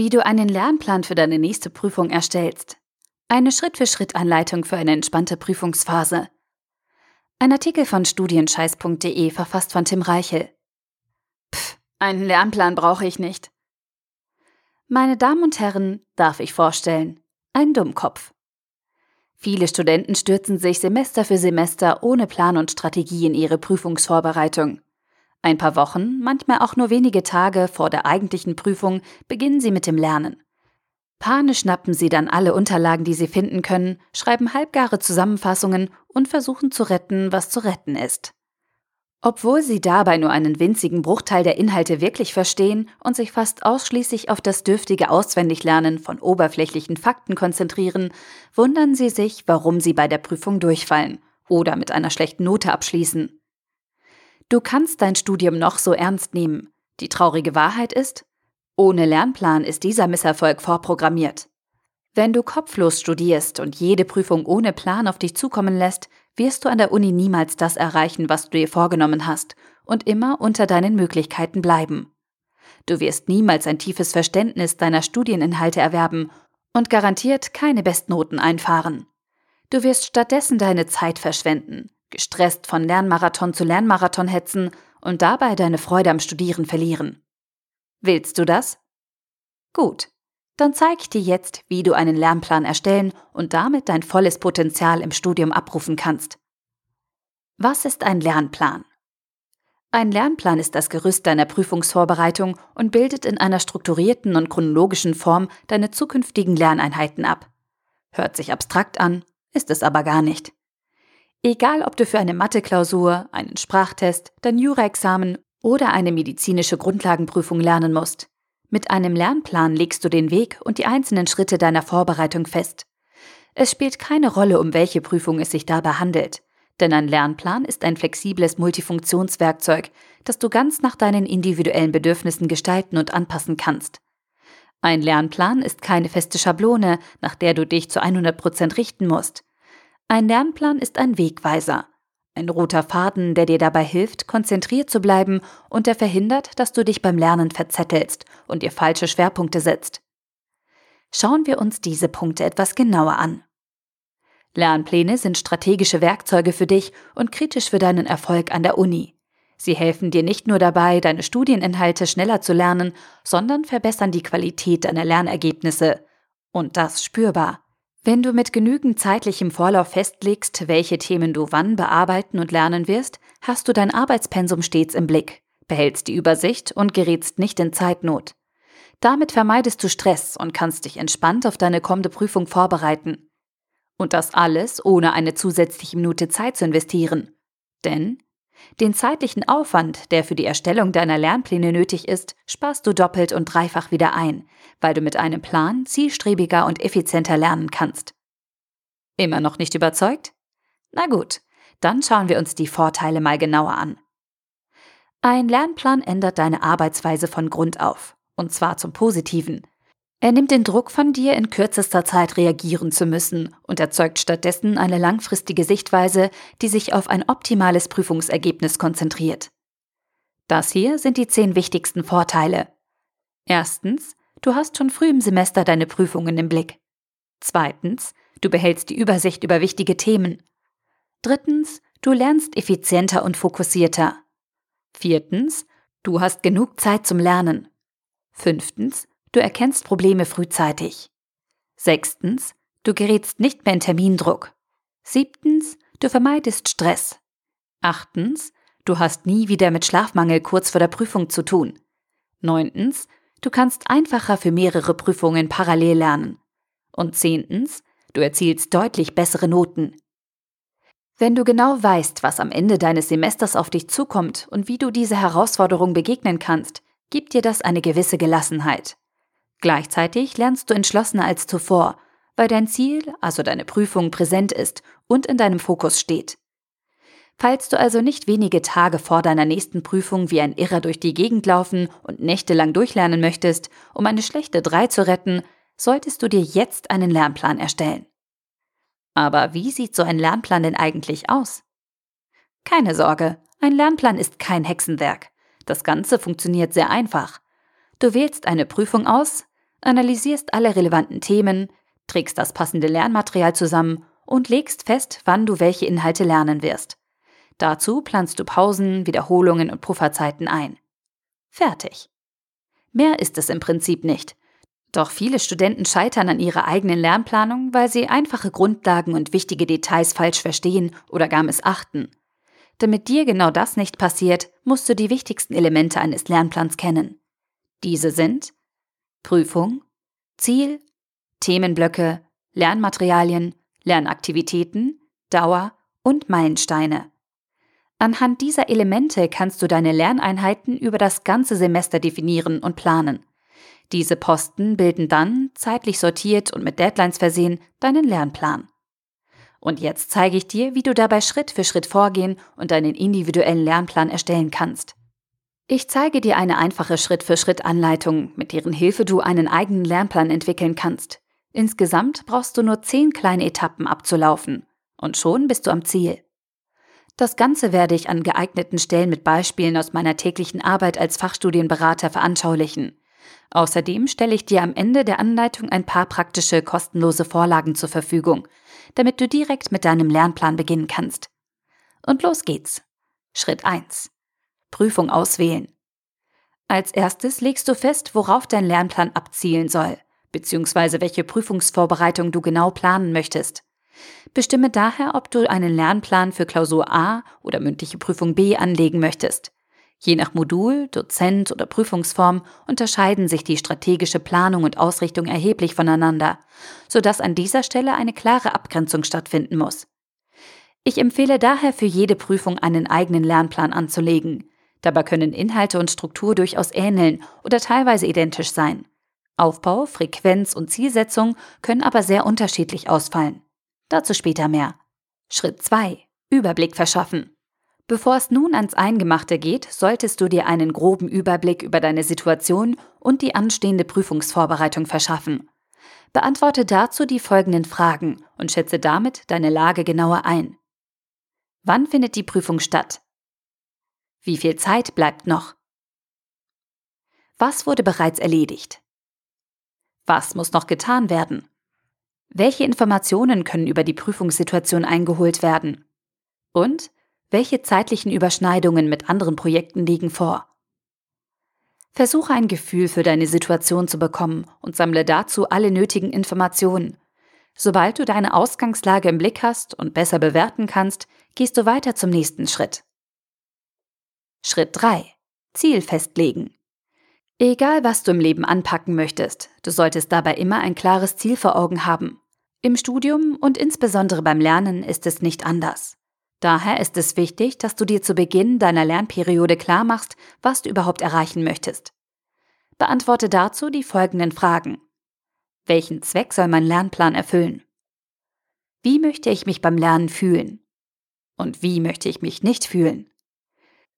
Wie du einen Lernplan für deine nächste Prüfung erstellst. Eine Schritt-für-Schritt-Anleitung für eine entspannte Prüfungsphase. Ein Artikel von studienscheiß.de verfasst von Tim Reichel. Pff, einen Lernplan brauche ich nicht. Meine Damen und Herren, darf ich vorstellen, ein Dummkopf. Viele Studenten stürzen sich Semester für Semester ohne Plan und Strategie in ihre Prüfungsvorbereitung. Ein paar Wochen, manchmal auch nur wenige Tage vor der eigentlichen Prüfung beginnen sie mit dem Lernen. Panisch schnappen sie dann alle Unterlagen, die sie finden können, schreiben halbgare Zusammenfassungen und versuchen zu retten, was zu retten ist. Obwohl sie dabei nur einen winzigen Bruchteil der Inhalte wirklich verstehen und sich fast ausschließlich auf das dürftige Auswendiglernen von oberflächlichen Fakten konzentrieren, wundern sie sich, warum sie bei der Prüfung durchfallen oder mit einer schlechten Note abschließen. Du kannst dein Studium noch so ernst nehmen. Die traurige Wahrheit ist, ohne Lernplan ist dieser Misserfolg vorprogrammiert. Wenn du kopflos studierst und jede Prüfung ohne Plan auf dich zukommen lässt, wirst du an der Uni niemals das erreichen, was du dir vorgenommen hast und immer unter deinen Möglichkeiten bleiben. Du wirst niemals ein tiefes Verständnis deiner Studieninhalte erwerben und garantiert keine Bestnoten einfahren. Du wirst stattdessen deine Zeit verschwenden, gestresst von Lernmarathon zu Lernmarathon hetzen und dabei deine Freude am Studieren verlieren. Willst du das? Gut, dann zeige ich dir jetzt, wie du einen Lernplan erstellen und damit dein volles Potenzial im Studium abrufen kannst. Was ist ein Lernplan? Ein Lernplan ist das Gerüst deiner Prüfungsvorbereitung und bildet in einer strukturierten und chronologischen Form deine zukünftigen Lerneinheiten ab. Hört sich abstrakt an, ist es aber gar nicht. Egal, ob du für eine Mathe-Klausur, einen Sprachtest, dein Jura-Examen oder eine medizinische Grundlagenprüfung lernen musst. Mit einem Lernplan legst du den Weg und die einzelnen Schritte deiner Vorbereitung fest. Es spielt keine Rolle, um welche Prüfung es sich dabei handelt, denn ein Lernplan ist ein flexibles Multifunktionswerkzeug, das du ganz nach deinen individuellen Bedürfnissen gestalten und anpassen kannst. Ein Lernplan ist keine feste Schablone, nach der du dich zu 100 Prozent richten musst. Ein Lernplan ist ein Wegweiser. Ein roter Faden, der dir dabei hilft, konzentriert zu bleiben und der verhindert, dass du dich beim Lernen verzettelst und dir falsche Schwerpunkte setzt. Schauen wir uns diese Punkte etwas genauer an. Lernpläne sind strategische Werkzeuge für dich und kritisch für deinen Erfolg an der Uni. Sie helfen dir nicht nur dabei, deine Studieninhalte schneller zu lernen, sondern verbessern die Qualität deiner Lernergebnisse. Und das spürbar. Wenn du mit genügend zeitlichem Vorlauf festlegst, welche Themen du wann bearbeiten und lernen wirst, hast du dein Arbeitspensum stets im Blick, behältst die Übersicht und gerätst nicht in Zeitnot. Damit vermeidest du Stress und kannst dich entspannt auf deine kommende Prüfung vorbereiten. Und das alles ohne eine zusätzliche Minute Zeit zu investieren. Denn den zeitlichen Aufwand, der für die Erstellung deiner Lernpläne nötig ist, sparst du doppelt und dreifach wieder ein, weil du mit einem Plan zielstrebiger und effizienter lernen kannst. Immer noch nicht überzeugt? Na gut, dann schauen wir uns die Vorteile mal genauer an. Ein Lernplan ändert deine Arbeitsweise von Grund auf, und zwar zum Positiven. Er nimmt den Druck von dir, in kürzester Zeit reagieren zu müssen und erzeugt stattdessen eine langfristige Sichtweise, die sich auf ein optimales Prüfungsergebnis konzentriert. Das hier sind die zehn wichtigsten Vorteile. Erstens, du hast schon früh im Semester deine Prüfungen im Blick. Zweitens, du behältst die Übersicht über wichtige Themen. Drittens, du lernst effizienter und fokussierter. Viertens, du hast genug Zeit zum Lernen. Fünftens, Du erkennst Probleme frühzeitig. Sechstens, du gerätst nicht mehr in Termindruck. Siebtens, du vermeidest Stress. Achtens, du hast nie wieder mit Schlafmangel kurz vor der Prüfung zu tun. Neuntens, du kannst einfacher für mehrere Prüfungen parallel lernen. Und zehntens, du erzielst deutlich bessere Noten. Wenn du genau weißt, was am Ende deines Semesters auf dich zukommt und wie du diese Herausforderung begegnen kannst, gibt dir das eine gewisse Gelassenheit. Gleichzeitig lernst du entschlossener als zuvor, weil dein Ziel, also deine Prüfung, präsent ist und in deinem Fokus steht. Falls du also nicht wenige Tage vor deiner nächsten Prüfung wie ein Irrer durch die Gegend laufen und nächtelang durchlernen möchtest, um eine schlechte 3 zu retten, solltest du dir jetzt einen Lernplan erstellen. Aber wie sieht so ein Lernplan denn eigentlich aus? Keine Sorge, ein Lernplan ist kein Hexenwerk. Das Ganze funktioniert sehr einfach. Du wählst eine Prüfung aus, analysierst alle relevanten Themen, trägst das passende Lernmaterial zusammen und legst fest, wann du welche Inhalte lernen wirst. Dazu planst du Pausen, Wiederholungen und Pufferzeiten ein. Fertig. Mehr ist es im Prinzip nicht. Doch viele Studenten scheitern an ihrer eigenen Lernplanung, weil sie einfache Grundlagen und wichtige Details falsch verstehen oder gar missachten. Damit dir genau das nicht passiert, musst du die wichtigsten Elemente eines Lernplans kennen. Diese sind Prüfung, Ziel, Themenblöcke, Lernmaterialien, Lernaktivitäten, Dauer und Meilensteine. Anhand dieser Elemente kannst du deine Lerneinheiten über das ganze Semester definieren und planen. Diese Posten bilden dann, zeitlich sortiert und mit Deadlines versehen, deinen Lernplan. Und jetzt zeige ich dir, wie du dabei Schritt für Schritt vorgehen und deinen individuellen Lernplan erstellen kannst. Ich zeige dir eine einfache Schritt-für-Schritt-Anleitung, mit deren Hilfe du einen eigenen Lernplan entwickeln kannst. Insgesamt brauchst du nur zehn kleine Etappen abzulaufen. Und schon bist du am Ziel. Das Ganze werde ich an geeigneten Stellen mit Beispielen aus meiner täglichen Arbeit als Fachstudienberater veranschaulichen. Außerdem stelle ich dir am Ende der Anleitung ein paar praktische, kostenlose Vorlagen zur Verfügung, damit du direkt mit deinem Lernplan beginnen kannst. Und los geht's. Schritt 1. Prüfung auswählen. Als erstes legst du fest, worauf dein Lernplan abzielen soll, beziehungsweise welche Prüfungsvorbereitung du genau planen möchtest. Bestimme daher, ob du einen Lernplan für Klausur A oder mündliche Prüfung B anlegen möchtest. Je nach Modul, Dozent oder Prüfungsform unterscheiden sich die strategische Planung und Ausrichtung erheblich voneinander, sodass an dieser Stelle eine klare Abgrenzung stattfinden muss. Ich empfehle daher für jede Prüfung einen eigenen Lernplan anzulegen. Dabei können Inhalte und Struktur durchaus ähneln oder teilweise identisch sein. Aufbau, Frequenz und Zielsetzung können aber sehr unterschiedlich ausfallen. Dazu später mehr. Schritt 2. Überblick verschaffen. Bevor es nun ans Eingemachte geht, solltest du dir einen groben Überblick über deine Situation und die anstehende Prüfungsvorbereitung verschaffen. Beantworte dazu die folgenden Fragen und schätze damit deine Lage genauer ein. Wann findet die Prüfung statt? Wie viel Zeit bleibt noch? Was wurde bereits erledigt? Was muss noch getan werden? Welche Informationen können über die Prüfungssituation eingeholt werden? Und welche zeitlichen Überschneidungen mit anderen Projekten liegen vor? Versuche ein Gefühl für deine Situation zu bekommen und sammle dazu alle nötigen Informationen. Sobald du deine Ausgangslage im Blick hast und besser bewerten kannst, gehst du weiter zum nächsten Schritt. Schritt 3. Ziel festlegen. Egal, was du im Leben anpacken möchtest, du solltest dabei immer ein klares Ziel vor Augen haben. Im Studium und insbesondere beim Lernen ist es nicht anders. Daher ist es wichtig, dass du dir zu Beginn deiner Lernperiode klar machst, was du überhaupt erreichen möchtest. Beantworte dazu die folgenden Fragen. Welchen Zweck soll mein Lernplan erfüllen? Wie möchte ich mich beim Lernen fühlen? Und wie möchte ich mich nicht fühlen?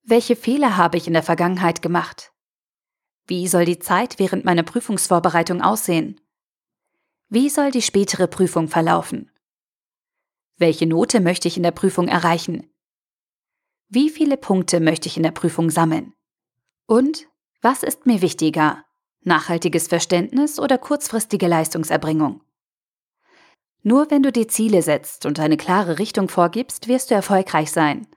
Welche Fehler habe ich in der Vergangenheit gemacht? Wie soll die Zeit während meiner Prüfungsvorbereitung aussehen? Wie soll die spätere Prüfung verlaufen? Welche Note möchte ich in der Prüfung erreichen? Wie viele Punkte möchte ich in der Prüfung sammeln? Und was ist mir wichtiger? Nachhaltiges Verständnis oder kurzfristige Leistungserbringung? Nur wenn du dir Ziele setzt und eine klare Richtung vorgibst, wirst du erfolgreich sein.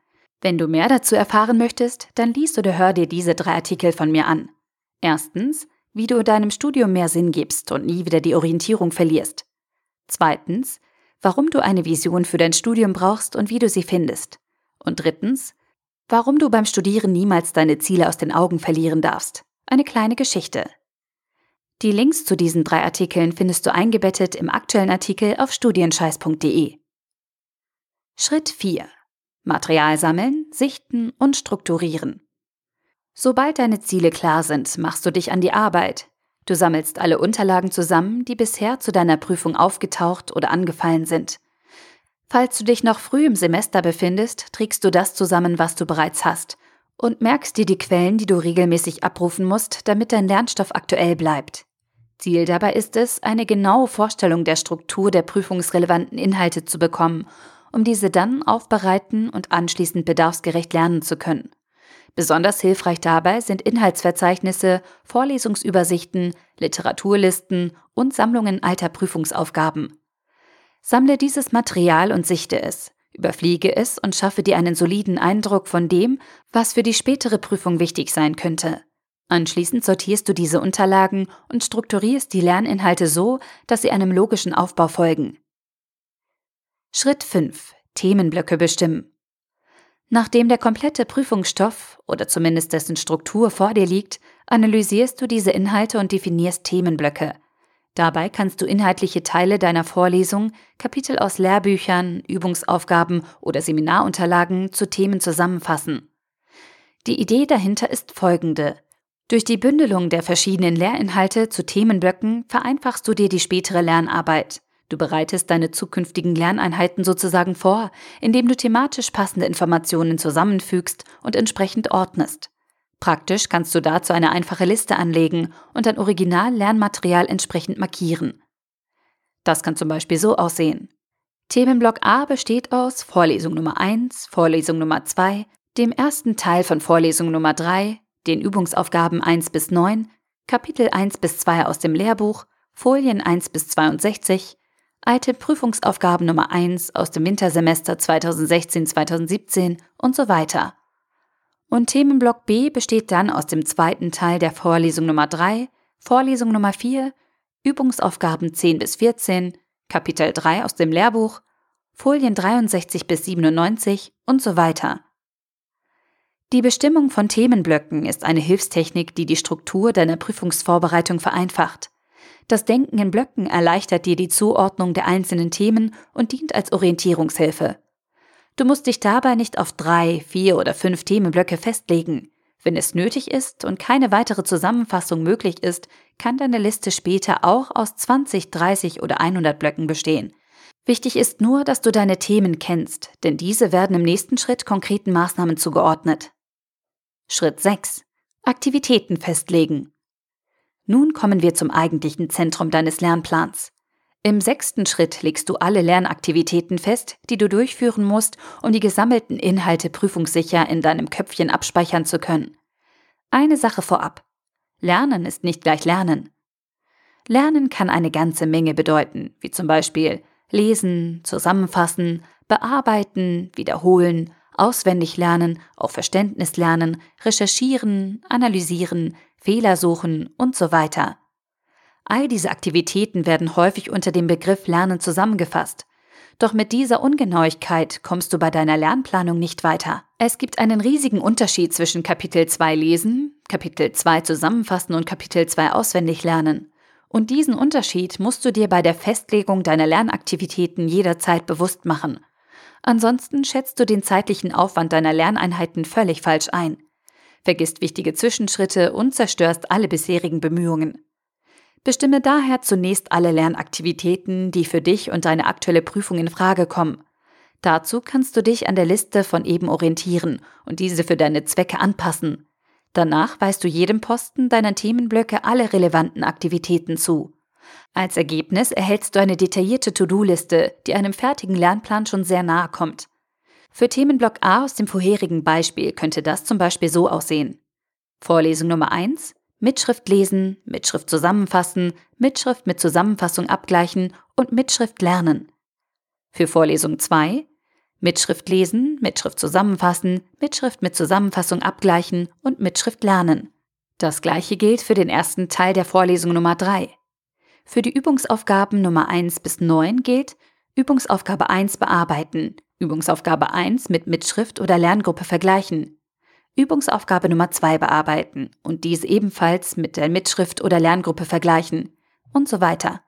Wenn du mehr dazu erfahren möchtest, dann liest oder hör dir diese drei Artikel von mir an. Erstens, wie du deinem Studium mehr Sinn gibst und nie wieder die Orientierung verlierst. Zweitens, warum du eine Vision für dein Studium brauchst und wie du sie findest. Und drittens, warum du beim Studieren niemals deine Ziele aus den Augen verlieren darfst. Eine kleine Geschichte. Die Links zu diesen drei Artikeln findest du eingebettet im aktuellen Artikel auf studienscheiß.de. Schritt 4. Material sammeln, sichten und strukturieren. Sobald deine Ziele klar sind, machst du dich an die Arbeit, Du sammelst alle Unterlagen zusammen, die bisher zu deiner Prüfung aufgetaucht oder angefallen sind. Falls du dich noch früh im Semester befindest, trägst du das zusammen, was du bereits hast, und merkst dir die Quellen, die du regelmäßig abrufen musst, damit dein Lernstoff aktuell bleibt. Ziel dabei ist es, eine genaue Vorstellung der Struktur der prüfungsrelevanten Inhalte zu bekommen, um diese dann aufbereiten und anschließend bedarfsgerecht lernen zu können. Besonders hilfreich dabei sind Inhaltsverzeichnisse, Vorlesungsübersichten, Literaturlisten und Sammlungen alter Prüfungsaufgaben. Sammle dieses Material und sichte es, überfliege es und schaffe dir einen soliden Eindruck von dem, was für die spätere Prüfung wichtig sein könnte. Anschließend sortierst du diese Unterlagen und strukturierst die Lerninhalte so, dass sie einem logischen Aufbau folgen. Schritt 5. Themenblöcke bestimmen. Nachdem der komplette Prüfungsstoff oder zumindest dessen Struktur vor dir liegt, analysierst du diese Inhalte und definierst Themenblöcke. Dabei kannst du inhaltliche Teile deiner Vorlesung, Kapitel aus Lehrbüchern, Übungsaufgaben oder Seminarunterlagen zu Themen zusammenfassen. Die Idee dahinter ist folgende. Durch die Bündelung der verschiedenen Lehrinhalte zu Themenblöcken vereinfachst du dir die spätere Lernarbeit. Du bereitest deine zukünftigen Lerneinheiten sozusagen vor, indem du thematisch passende Informationen zusammenfügst und entsprechend ordnest. Praktisch kannst du dazu eine einfache Liste anlegen und dein Original-Lernmaterial entsprechend markieren. Das kann zum Beispiel so aussehen. Themenblock A besteht aus Vorlesung Nummer 1, Vorlesung Nummer 2, dem ersten Teil von Vorlesung Nummer 3, den Übungsaufgaben 1 bis 9, Kapitel 1 bis 2 aus dem Lehrbuch, Folien 1 bis 62, alte Prüfungsaufgaben Nummer 1 aus dem Wintersemester 2016-2017 und so weiter. Und Themenblock B besteht dann aus dem zweiten Teil der Vorlesung Nummer 3, Vorlesung Nummer 4, Übungsaufgaben 10 bis 14, Kapitel 3 aus dem Lehrbuch, Folien 63 bis 97 und so weiter. Die Bestimmung von Themenblöcken ist eine Hilfstechnik, die die Struktur deiner Prüfungsvorbereitung vereinfacht. Das Denken in Blöcken erleichtert dir die Zuordnung der einzelnen Themen und dient als Orientierungshilfe. Du musst dich dabei nicht auf drei, vier oder fünf Themenblöcke festlegen. Wenn es nötig ist und keine weitere Zusammenfassung möglich ist, kann deine Liste später auch aus 20, 30 oder 100 Blöcken bestehen. Wichtig ist nur, dass du deine Themen kennst, denn diese werden im nächsten Schritt konkreten Maßnahmen zugeordnet. Schritt 6. Aktivitäten festlegen. Nun kommen wir zum eigentlichen Zentrum deines Lernplans. Im sechsten Schritt legst du alle Lernaktivitäten fest, die du durchführen musst, um die gesammelten Inhalte prüfungssicher in deinem Köpfchen abspeichern zu können. Eine Sache vorab. Lernen ist nicht gleich Lernen. Lernen kann eine ganze Menge bedeuten, wie zum Beispiel lesen, zusammenfassen, bearbeiten, wiederholen, auswendig lernen, auf Verständnis lernen, recherchieren, analysieren, Fehler suchen und so weiter. All diese Aktivitäten werden häufig unter dem Begriff Lernen zusammengefasst. Doch mit dieser Ungenauigkeit kommst du bei deiner Lernplanung nicht weiter. Es gibt einen riesigen Unterschied zwischen Kapitel 2 lesen, Kapitel 2 zusammenfassen und Kapitel 2 auswendig lernen. Und diesen Unterschied musst du dir bei der Festlegung deiner Lernaktivitäten jederzeit bewusst machen. Ansonsten schätzt du den zeitlichen Aufwand deiner Lerneinheiten völlig falsch ein, vergisst wichtige Zwischenschritte und zerstörst alle bisherigen Bemühungen. Bestimme daher zunächst alle Lernaktivitäten, die für dich und deine aktuelle Prüfung in Frage kommen. Dazu kannst du dich an der Liste von eben orientieren und diese für deine Zwecke anpassen. Danach weist du jedem Posten deiner Themenblöcke alle relevanten Aktivitäten zu. Als Ergebnis erhältst du eine detaillierte To-Do-Liste, die einem fertigen Lernplan schon sehr nahe kommt. Für Themenblock A aus dem vorherigen Beispiel könnte das zum Beispiel so aussehen. Vorlesung Nummer 1 Mitschrift lesen, Mitschrift zusammenfassen, Mitschrift mit Zusammenfassung abgleichen und Mitschrift lernen. Für Vorlesung 2 Mitschrift lesen, Mitschrift zusammenfassen, Mitschrift mit Zusammenfassung abgleichen und Mitschrift lernen. Das gleiche gilt für den ersten Teil der Vorlesung Nummer 3. Für die Übungsaufgaben Nummer 1 bis 9 gilt Übungsaufgabe 1 bearbeiten, Übungsaufgabe 1 mit Mitschrift oder Lerngruppe vergleichen, Übungsaufgabe Nummer 2 bearbeiten und diese ebenfalls mit der Mitschrift oder Lerngruppe vergleichen und so weiter.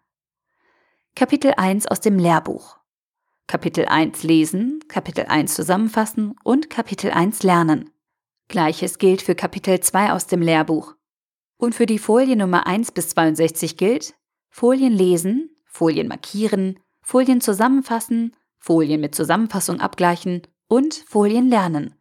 Kapitel 1 aus dem Lehrbuch. Kapitel 1 lesen, Kapitel 1 zusammenfassen und Kapitel 1 lernen. Gleiches gilt für Kapitel 2 aus dem Lehrbuch. Und für die Folie Nummer 1 bis 62 gilt Folien lesen, Folien markieren, Folien zusammenfassen, Folien mit Zusammenfassung abgleichen und Folien lernen.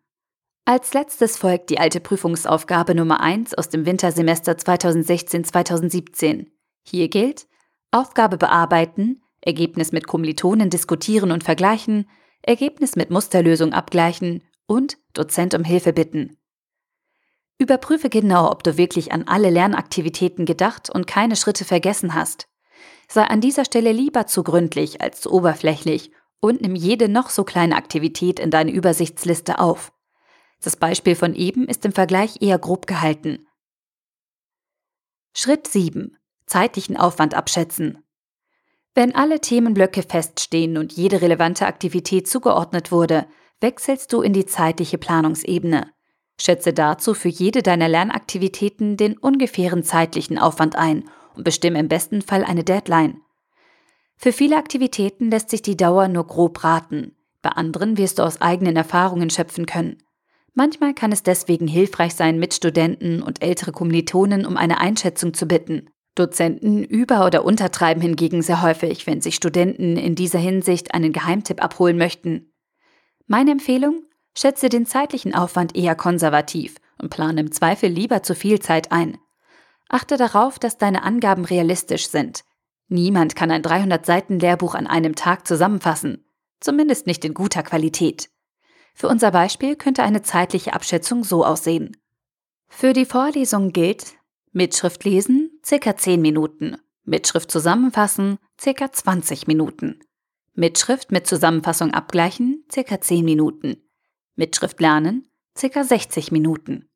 Als letztes folgt die alte Prüfungsaufgabe Nummer 1 aus dem Wintersemester 2016-2017. Hier gilt Aufgabe bearbeiten, Ergebnis mit Kommilitonen diskutieren und vergleichen, Ergebnis mit Musterlösung abgleichen und Dozent um Hilfe bitten. Überprüfe genau, ob du wirklich an alle Lernaktivitäten gedacht und keine Schritte vergessen hast. Sei an dieser Stelle lieber zu gründlich als zu oberflächlich und nimm jede noch so kleine Aktivität in deine Übersichtsliste auf. Das Beispiel von eben ist im Vergleich eher grob gehalten. Schritt 7. Zeitlichen Aufwand abschätzen. Wenn alle Themenblöcke feststehen und jede relevante Aktivität zugeordnet wurde, wechselst du in die zeitliche Planungsebene. Schätze dazu für jede deiner Lernaktivitäten den ungefähren zeitlichen Aufwand ein und bestimme im besten Fall eine Deadline. Für viele Aktivitäten lässt sich die Dauer nur grob raten, bei anderen wirst du aus eigenen Erfahrungen schöpfen können. Manchmal kann es deswegen hilfreich sein, Mitstudenten und ältere Kommilitonen um eine Einschätzung zu bitten. Dozenten über- oder untertreiben hingegen sehr häufig, wenn sich Studenten in dieser Hinsicht einen Geheimtipp abholen möchten. Meine Empfehlung? Schätze den zeitlichen Aufwand eher konservativ und plane im Zweifel lieber zu viel Zeit ein. Achte darauf, dass deine Angaben realistisch sind. Niemand kann ein 300 Seiten Lehrbuch an einem Tag zusammenfassen, zumindest nicht in guter Qualität. Für unser Beispiel könnte eine zeitliche Abschätzung so aussehen. Für die Vorlesung gilt Mitschrift lesen ca. 10 Minuten, Mitschrift zusammenfassen ca. 20 Minuten, Mitschrift mit Zusammenfassung abgleichen ca. 10 Minuten, Mitschrift lernen ca. 60 Minuten.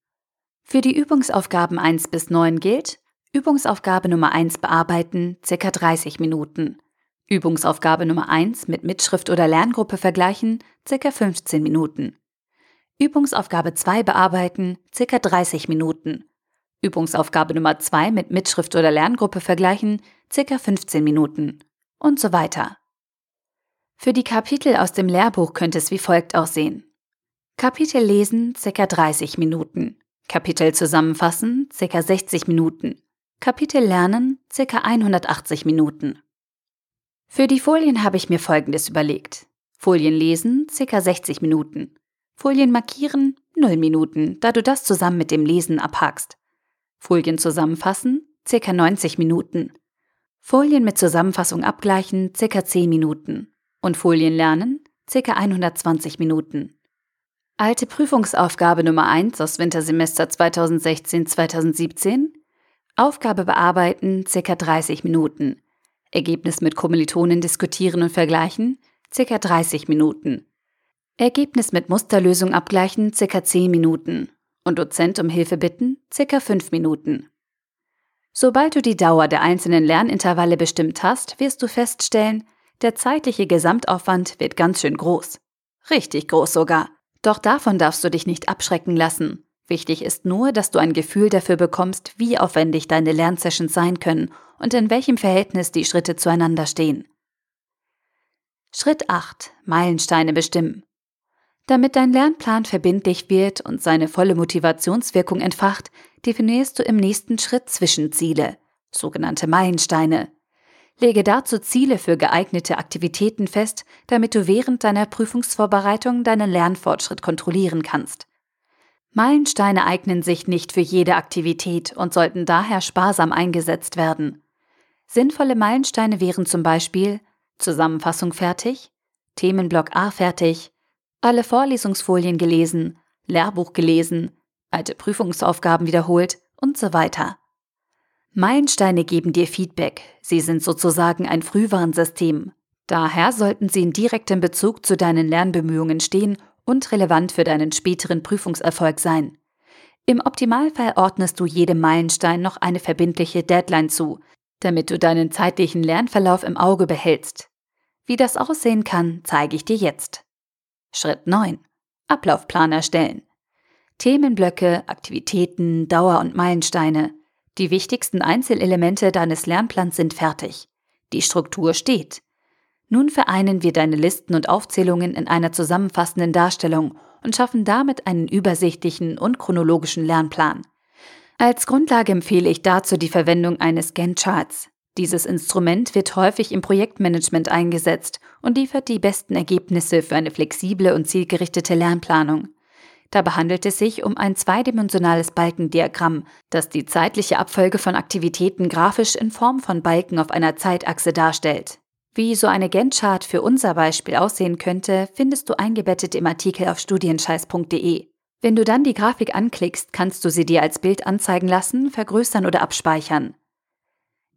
Für die Übungsaufgaben 1 bis 9 gilt Übungsaufgabe Nummer 1 bearbeiten ca. 30 Minuten, Übungsaufgabe Nummer 1 mit Mitschrift oder Lerngruppe vergleichen, ca. 15 Minuten. Übungsaufgabe 2 bearbeiten, ca. 30 Minuten. Übungsaufgabe Nummer 2 mit Mitschrift oder Lerngruppe vergleichen, ca. 15 Minuten. Und so weiter. Für die Kapitel aus dem Lehrbuch könnte es wie folgt aussehen. Kapitel lesen, ca. 30 Minuten. Kapitel zusammenfassen, ca. 60 Minuten. Kapitel lernen, ca. 180 Minuten. Für die Folien habe ich mir Folgendes überlegt. Folien lesen, ca. 60 Minuten. Folien markieren, 0 Minuten, da du das zusammen mit dem Lesen abhakst. Folien zusammenfassen, ca. 90 Minuten. Folien mit Zusammenfassung abgleichen, ca. 10 Minuten. Und Folien lernen, ca. 120 Minuten. Alte Prüfungsaufgabe Nummer 1 aus Wintersemester 2016-2017. Aufgabe bearbeiten, ca. 30 Minuten. Ergebnis mit Kommilitonen diskutieren und vergleichen, ca. 30 Minuten. Ergebnis mit Musterlösung abgleichen, ca. 10 Minuten. Und Dozent um Hilfe bitten, ca. 5 Minuten. Sobald du die Dauer der einzelnen Lernintervalle bestimmt hast, wirst du feststellen, der zeitliche Gesamtaufwand wird ganz schön groß. Richtig groß sogar. Doch davon darfst du dich nicht abschrecken lassen. Wichtig ist nur, dass du ein Gefühl dafür bekommst, wie aufwendig deine Lernsessions sein können und in welchem Verhältnis die Schritte zueinander stehen. Schritt 8. Meilensteine bestimmen. Damit dein Lernplan verbindlich wird und seine volle Motivationswirkung entfacht, definierst du im nächsten Schritt Zwischenziele, sogenannte Meilensteine. Lege dazu Ziele für geeignete Aktivitäten fest, damit du während deiner Prüfungsvorbereitung deinen Lernfortschritt kontrollieren kannst. Meilensteine eignen sich nicht für jede Aktivität und sollten daher sparsam eingesetzt werden. Sinnvolle Meilensteine wären zum Beispiel Zusammenfassung fertig, Themenblock A fertig, alle Vorlesungsfolien gelesen, Lehrbuch gelesen, alte Prüfungsaufgaben wiederholt und so weiter. Meilensteine geben dir Feedback, sie sind sozusagen ein Frühwarnsystem. Daher sollten sie in direktem Bezug zu deinen Lernbemühungen stehen und relevant für deinen späteren Prüfungserfolg sein. Im Optimalfall ordnest du jedem Meilenstein noch eine verbindliche Deadline zu, damit du deinen zeitlichen Lernverlauf im Auge behältst. Wie das aussehen kann, zeige ich dir jetzt. Schritt 9. Ablaufplan erstellen. Themenblöcke, Aktivitäten, Dauer und Meilensteine. Die wichtigsten Einzelelemente deines Lernplans sind fertig. Die Struktur steht. Nun vereinen wir deine Listen und Aufzählungen in einer zusammenfassenden Darstellung und schaffen damit einen übersichtlichen und chronologischen Lernplan. Als Grundlage empfehle ich dazu die Verwendung eines Gantt-Charts. Dieses Instrument wird häufig im Projektmanagement eingesetzt und liefert die besten Ergebnisse für eine flexible und zielgerichtete Lernplanung. Dabei handelt es sich um ein zweidimensionales Balkendiagramm, das die zeitliche Abfolge von Aktivitäten grafisch in Form von Balken auf einer Zeitachse darstellt. Wie so eine Gantt-Chart für unser Beispiel aussehen könnte, findest du eingebettet im Artikel auf studienscheiß.de. Wenn du dann die Grafik anklickst, kannst du sie dir als Bild anzeigen lassen, vergrößern oder abspeichern.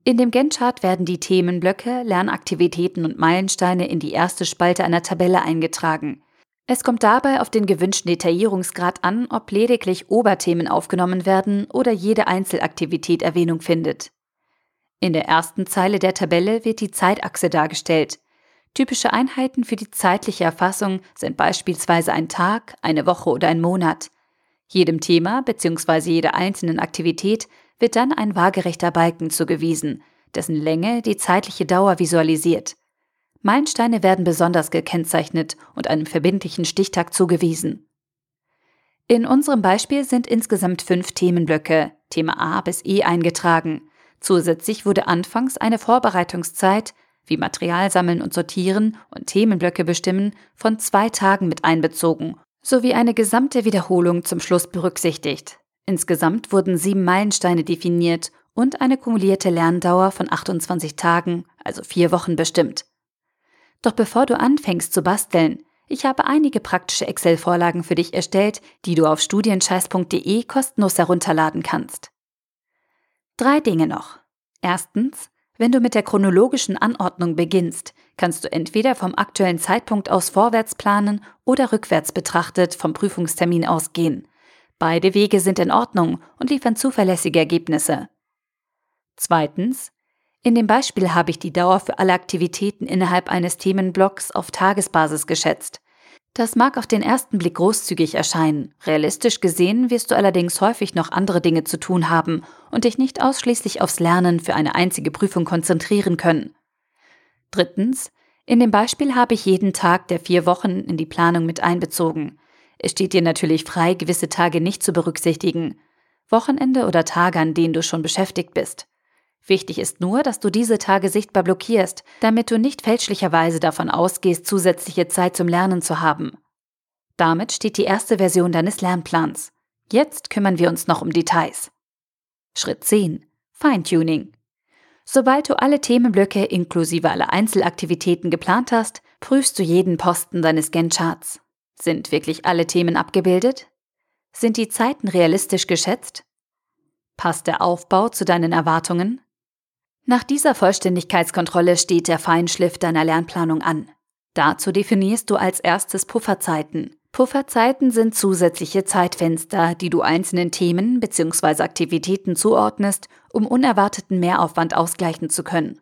In dem Gantt-Chart werden die Themenblöcke, Lernaktivitäten und Meilensteine in die erste Spalte einer Tabelle eingetragen. Es kommt dabei auf den gewünschten Detaillierungsgrad an, ob lediglich Oberthemen aufgenommen werden oder jede Einzelaktivität Erwähnung findet. In der ersten Zeile der Tabelle wird die Zeitachse dargestellt. Typische Einheiten für die zeitliche Erfassung sind beispielsweise ein Tag, eine Woche oder ein Monat. Jedem Thema bzw. jeder einzelnen Aktivität wird dann ein waagerechter Balken zugewiesen, dessen Länge die zeitliche Dauer visualisiert. Meilensteine werden besonders gekennzeichnet und einem verbindlichen Stichtag zugewiesen. In unserem Beispiel sind insgesamt fünf Themenblöcke, Thema A bis E eingetragen. Zusätzlich wurde anfangs eine Vorbereitungszeit, wie Material sammeln und sortieren und Themenblöcke bestimmen, von zwei Tagen mit einbezogen, sowie eine gesamte Wiederholung zum Schluss berücksichtigt. Insgesamt wurden sieben Meilensteine definiert und eine kumulierte Lerndauer von 28 Tagen, also vier Wochen bestimmt. Doch bevor du anfängst zu basteln, ich habe einige praktische Excel-Vorlagen für dich erstellt, die du auf studienscheiß.de kostenlos herunterladen kannst. Drei Dinge noch. Erstens, wenn du mit der chronologischen Anordnung beginnst, kannst du entweder vom aktuellen Zeitpunkt aus vorwärts planen oder rückwärts betrachtet vom Prüfungstermin ausgehen. Beide Wege sind in Ordnung und liefern zuverlässige Ergebnisse. Zweitens, in dem Beispiel habe ich die Dauer für alle Aktivitäten innerhalb eines Themenblocks auf Tagesbasis geschätzt. Das mag auf den ersten Blick großzügig erscheinen. Realistisch gesehen wirst du allerdings häufig noch andere Dinge zu tun haben und dich nicht ausschließlich aufs Lernen für eine einzige Prüfung konzentrieren können. Drittens, in dem Beispiel habe ich jeden Tag der vier Wochen in die Planung mit einbezogen. Es steht dir natürlich frei, gewisse Tage nicht zu berücksichtigen. Wochenende oder Tage, an denen du schon beschäftigt bist. Wichtig ist nur, dass du diese Tage sichtbar blockierst, damit du nicht fälschlicherweise davon ausgehst, zusätzliche Zeit zum Lernen zu haben. Damit steht die erste Version deines Lernplans. Jetzt kümmern wir uns noch um Details. Schritt 10. Feintuning. Sobald du alle Themenblöcke inklusive aller Einzelaktivitäten geplant hast, prüfst du jeden Posten deines Gantt-Charts. Sind wirklich alle Themen abgebildet? Sind die Zeiten realistisch geschätzt? Passt der Aufbau zu deinen Erwartungen? Nach dieser Vollständigkeitskontrolle steht der Feinschliff deiner Lernplanung an. Dazu definierst du als erstes Pufferzeiten. Pufferzeiten sind zusätzliche Zeitfenster, die du einzelnen Themen bzw. Aktivitäten zuordnest, um unerwarteten Mehraufwand ausgleichen zu können.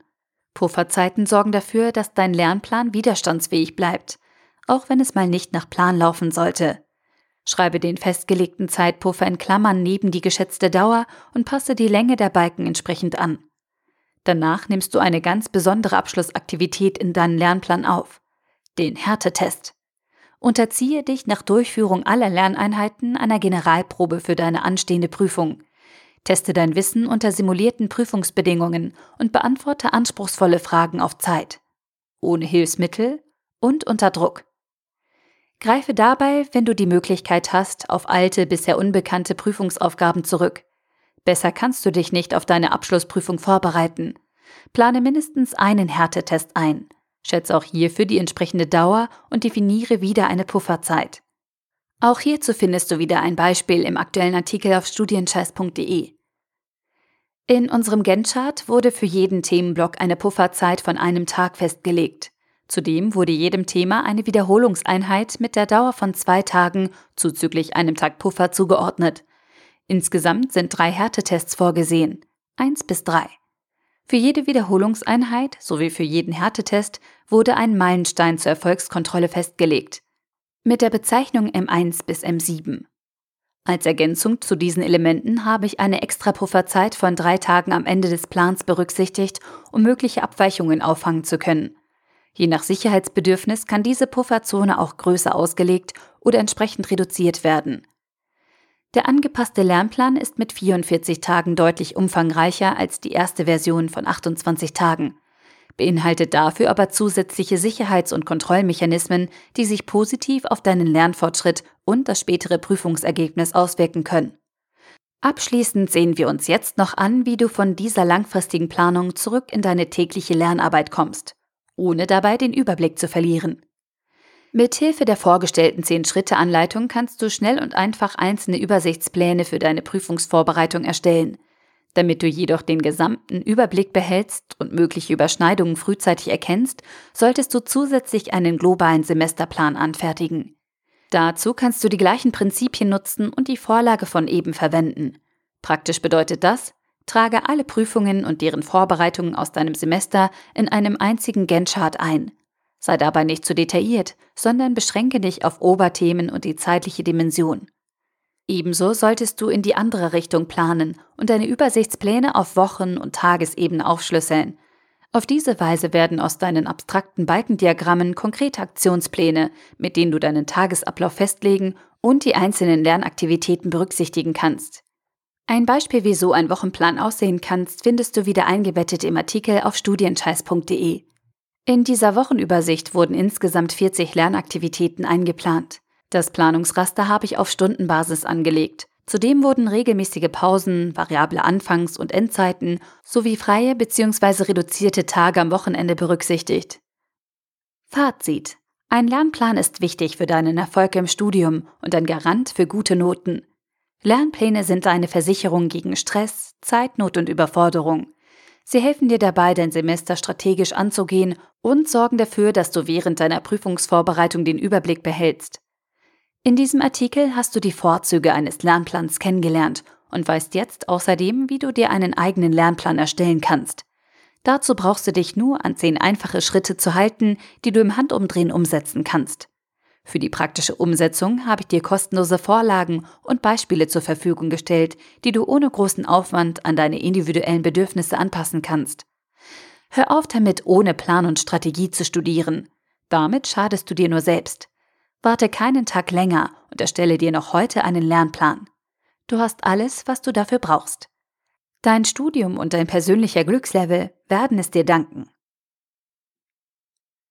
Pufferzeiten sorgen dafür, dass dein Lernplan widerstandsfähig bleibt, auch wenn es mal nicht nach Plan laufen sollte. Schreibe den festgelegten Zeitpuffer in Klammern neben die geschätzte Dauer und passe die Länge der Balken entsprechend an. Danach nimmst du eine ganz besondere Abschlussaktivität in deinen Lernplan auf, den Härtetest. Unterziehe dich nach Durchführung aller Lerneinheiten einer Generalprobe für deine anstehende Prüfung. Teste dein Wissen unter simulierten Prüfungsbedingungen und beantworte anspruchsvolle Fragen auf Zeit. Ohne Hilfsmittel und unter Druck. Greife dabei, wenn du die Möglichkeit hast, auf alte, bisher unbekannte Prüfungsaufgaben zurück. Besser kannst du dich nicht auf deine Abschlussprüfung vorbereiten. Plane mindestens einen Härtetest ein. Schätze auch hierfür die entsprechende Dauer und definiere wieder eine Pufferzeit. Auch hierzu findest du wieder ein Beispiel im aktuellen Artikel auf studienscheiß.de. In unserem Gantt-Chart wurde für jeden Themenblock eine Pufferzeit von einem Tag festgelegt. Zudem wurde jedem Thema eine Wiederholungseinheit mit der Dauer von zwei Tagen zuzüglich einem Tag Puffer zugeordnet. Insgesamt sind drei Härtetests vorgesehen, eins bis drei. Für jede Wiederholungseinheit sowie für jeden Härtetest wurde ein Meilenstein zur Erfolgskontrolle festgelegt, mit der Bezeichnung M1 bis M7. Als Ergänzung zu diesen Elementen habe ich eine Extrapufferzeit von drei Tagen am Ende des Plans berücksichtigt, um mögliche Abweichungen auffangen zu können. Je nach Sicherheitsbedürfnis kann diese Pufferzone auch größer ausgelegt oder entsprechend reduziert werden. Der angepasste Lernplan ist mit 44 Tagen deutlich umfangreicher als die erste Version von 28 Tagen, beinhaltet dafür aber zusätzliche Sicherheits- und Kontrollmechanismen, die sich positiv auf deinen Lernfortschritt und das spätere Prüfungsergebnis auswirken können. Abschließend sehen wir uns jetzt noch an, wie du von dieser langfristigen Planung zurück in deine tägliche Lernarbeit kommst, ohne dabei den Überblick zu verlieren. Mithilfe der vorgestellten 10-Schritte-Anleitung kannst du schnell und einfach einzelne Übersichtspläne für deine Prüfungsvorbereitung erstellen. Damit du jedoch den gesamten Überblick behältst und mögliche Überschneidungen frühzeitig erkennst, solltest du zusätzlich einen globalen Semesterplan anfertigen. Dazu kannst du die gleichen Prinzipien nutzen und die Vorlage von eben verwenden. Praktisch bedeutet das, trage alle Prüfungen und deren Vorbereitungen aus deinem Semester in einem einzigen Gantt-Chart ein. Sei dabei nicht zu detailliert, sondern beschränke dich auf Oberthemen und die zeitliche Dimension. Ebenso solltest du in die andere Richtung planen und deine Übersichtspläne auf Wochen- und Tagesebene aufschlüsseln. Auf diese Weise werden aus deinen abstrakten Balkendiagrammen konkrete Aktionspläne, mit denen du deinen Tagesablauf festlegen und die einzelnen Lernaktivitäten berücksichtigen kannst. Ein Beispiel, wie so ein Wochenplan aussehen kannst, findest du wieder eingebettet im Artikel auf studienscheiß.de. In dieser Wochenübersicht wurden insgesamt 40 Lernaktivitäten eingeplant. Das Planungsraster habe ich auf Stundenbasis angelegt. Zudem wurden regelmäßige Pausen, variable Anfangs- und Endzeiten sowie freie bzw. reduzierte Tage am Wochenende berücksichtigt. Fazit. Ein Lernplan ist wichtig für deinen Erfolg im Studium und ein Garant für gute Noten. Lernpläne sind eine Versicherung gegen Stress, Zeitnot und Überforderung. Sie helfen dir dabei, dein Semester strategisch anzugehen und sorgen dafür, dass du während deiner Prüfungsvorbereitung den Überblick behältst. In diesem Artikel hast du die Vorzüge eines Lernplans kennengelernt und weißt jetzt außerdem, wie du dir einen eigenen Lernplan erstellen kannst. Dazu brauchst du dich nur an zehn einfache Schritte zu halten, die du im Handumdrehen umsetzen kannst. Für die praktische Umsetzung habe ich dir kostenlose Vorlagen und Beispiele zur Verfügung gestellt, die du ohne großen Aufwand an deine individuellen Bedürfnisse anpassen kannst. Hör auf damit, ohne Plan und Strategie zu studieren. Damit schadest du dir nur selbst. Warte keinen Tag länger und erstelle dir noch heute einen Lernplan. Du hast alles, was du dafür brauchst. Dein Studium und dein persönlicher Glückslevel werden es dir danken.